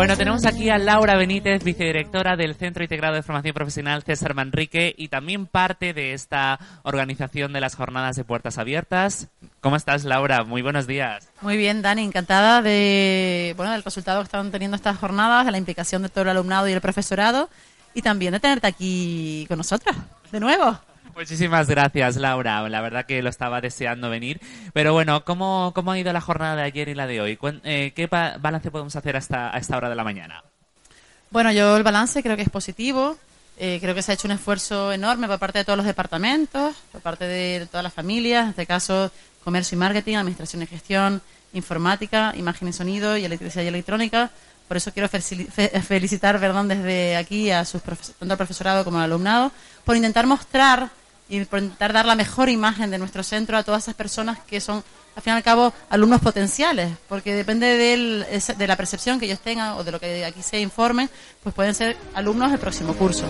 Bueno, tenemos aquí a Laura Benítez, vicedirectora del Centro Integrado de Formación Profesional César Manrique y también parte de esta organización de las jornadas de puertas abiertas. ¿Cómo estás, Laura? Muy buenos días. Muy bien, Dani, encantada de bueno del resultado que están teniendo estas jornadas, de la implicación de todo el alumnado y el profesorado y también de tenerte aquí con nosotros de nuevo. Muchísimas gracias, Laura. La verdad que lo estaba deseando venir. Pero bueno, ¿cómo, cómo ha ido la jornada de ayer y la de hoy? Eh, ¿Qué balance podemos hacer hasta a esta hora de la mañana? Bueno, yo el balance creo que es positivo. Eh, creo que se ha hecho un esfuerzo enorme por parte de todos los departamentos, por parte de todas las familias, en este caso comercio y marketing, administración y gestión, informática, imagen y sonido y electricidad y electrónica. Por eso quiero felicitar perdón, desde aquí a sus tanto al profesorado como al alumnado por intentar mostrar y intentar dar la mejor imagen de nuestro centro a todas esas personas que son, al fin y al cabo, alumnos potenciales, porque depende de la percepción que ellos tengan o de lo que aquí se informen, pues pueden ser alumnos del próximo curso.